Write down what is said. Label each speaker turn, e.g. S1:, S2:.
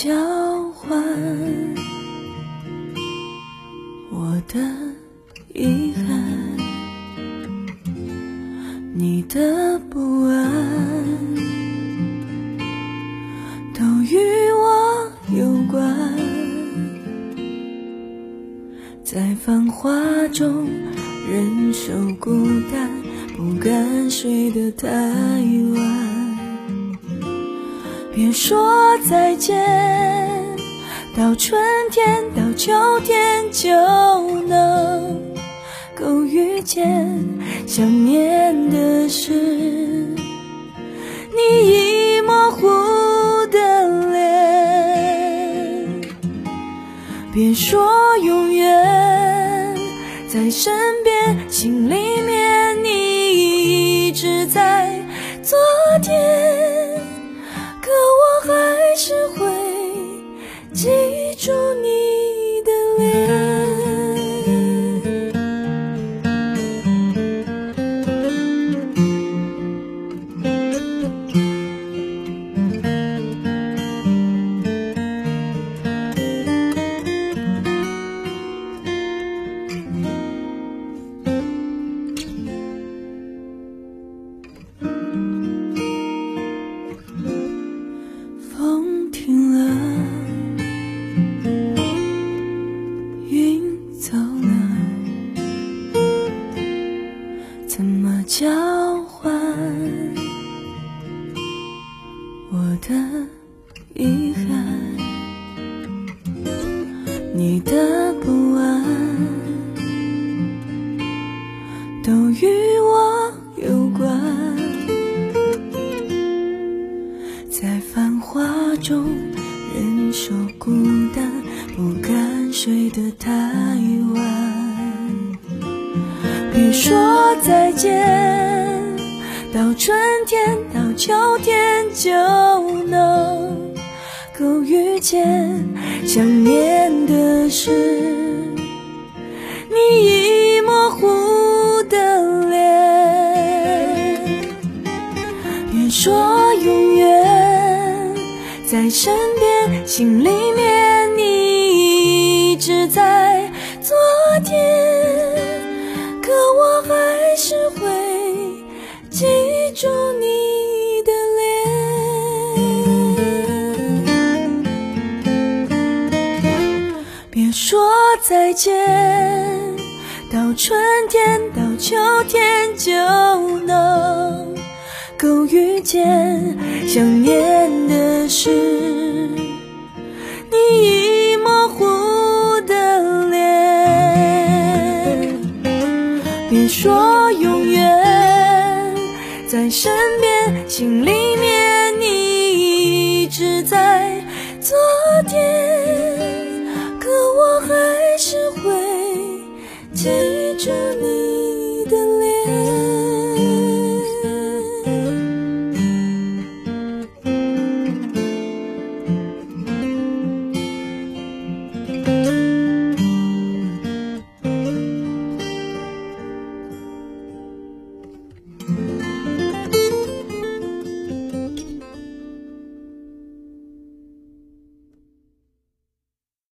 S1: 交换我的遗憾？你的不安都与我有关，在繁华中忍受孤单，不敢睡得太晚。别说再见，到春天，到秋天就能够遇见。想念的是你已模糊的脸。别说永远在身边，心里面你一直在只会记。交换我的遗憾？你的不安都与我有关，在繁华中忍受孤单，不敢睡得太说再见，到春天，到秋天就能够遇见。想念的是你已模糊的脸。别说永远在身边，心里面你一直在再见，到春天，到秋天就能够遇见。想念的是你已模糊的脸。别说永远在身边，心里面你一直在昨天。